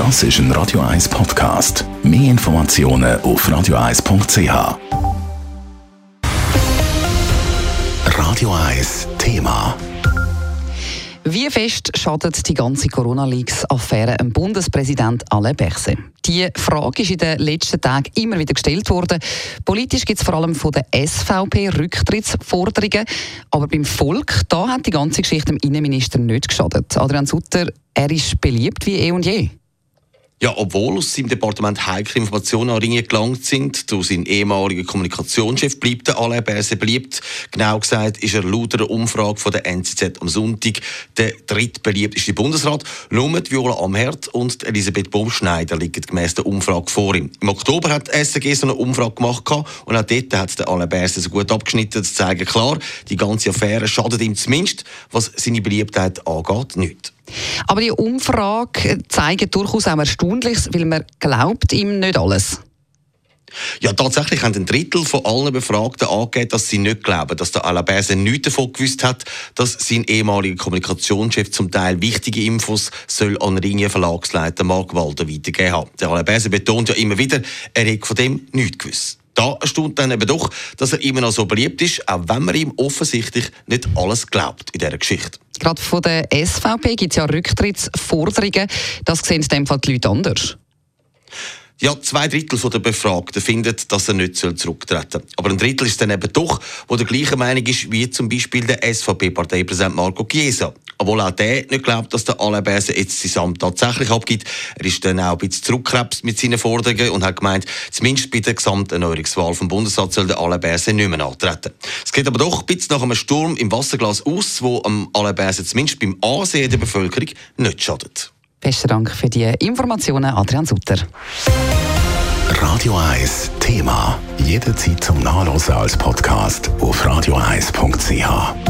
Das ist ein Radio 1 Podcast. Mehr Informationen auf radio1.ch. Radio 1 Thema. Wie fest schadet die ganze Corona-Leaks-Affäre dem Bundespräsident Alain Berset? Die Frage ist in den letzten Tagen immer wieder gestellt worden. Politisch gibt es vor allem von der SVP Rücktrittsforderungen, aber beim Volk da hat die ganze Geschichte dem Innenminister nicht geschadet. Adrian Sutter, er ist beliebt wie eh und je. Ja, obwohl aus seinem Departement heikle Informationen an Ringe gelangt sind, durch seinen ehemaligen Kommunikationschef bleibt der Alain Berset beliebt. Genau gesagt ist er laut einer Umfrage von der NZZ am Sonntag der drittbeliebteste Bundesrat. Nur die Viola Amherd und Elisabeth Baumschneider liegen gemäss der Umfrage vor ihm. Im Oktober hat SRG so eine Umfrage gemacht und auch dort hat der Alain Berset so gut abgeschnitten, zu zeigen, klar, die ganze Affäre schadet ihm zumindest, was seine Beliebtheit angeht, nicht. Aber die Umfrage zeigt durchaus auch Erstaunliches, weil man glaubt ihm nicht alles. Ja, tatsächlich haben ein Drittel von allen Befragten angegeben, dass sie nicht glauben, dass der Alabese nichts davon gewusst hat, dass sein ehemaliger Kommunikationschef zum Teil wichtige Infos soll an Ringe Verlagsleiter Mark Walder weitergeben haben. Der Alabese betont ja immer wieder, er hätte von dem nichts gewusst. Da erstaunt dann eben doch, dass er immer noch so beliebt ist, auch wenn man ihm offensichtlich nicht alles glaubt in dieser Geschichte. Gerade von der SVP gibt es ja Rücktrittsforderungen. Das sehen in dem Fall die Leute anders. Ja, zwei Drittel der Befragten finden, dass er nicht zurücktreten soll. Aber ein Drittel ist dann eben doch, wo der gleichen Meinung ist wie zum Beispiel der SVP-Parteipräsident Marco Chiesa. Obwohl auch der nicht glaubt, dass der Alain Berset jetzt sein Amt tatsächlich abgibt. Er ist dann auch ein bisschen zurückgekrebst mit seinen Forderungen und hat gemeint, zumindest bei der Gesamterneuerungswahl vom Bundesrat soll der Alain Berset nicht mehr antreten. Es geht aber doch ein bisschen nach einem Sturm im Wasserglas aus, wo am Alain Berset zumindest beim Ansehen der Bevölkerung nicht schadet. Besten Dank für die Informationen, Adrian Sutter. Radio 1 Thema. Jederzeit zum Nachlesen als Podcast auf radio1.ch.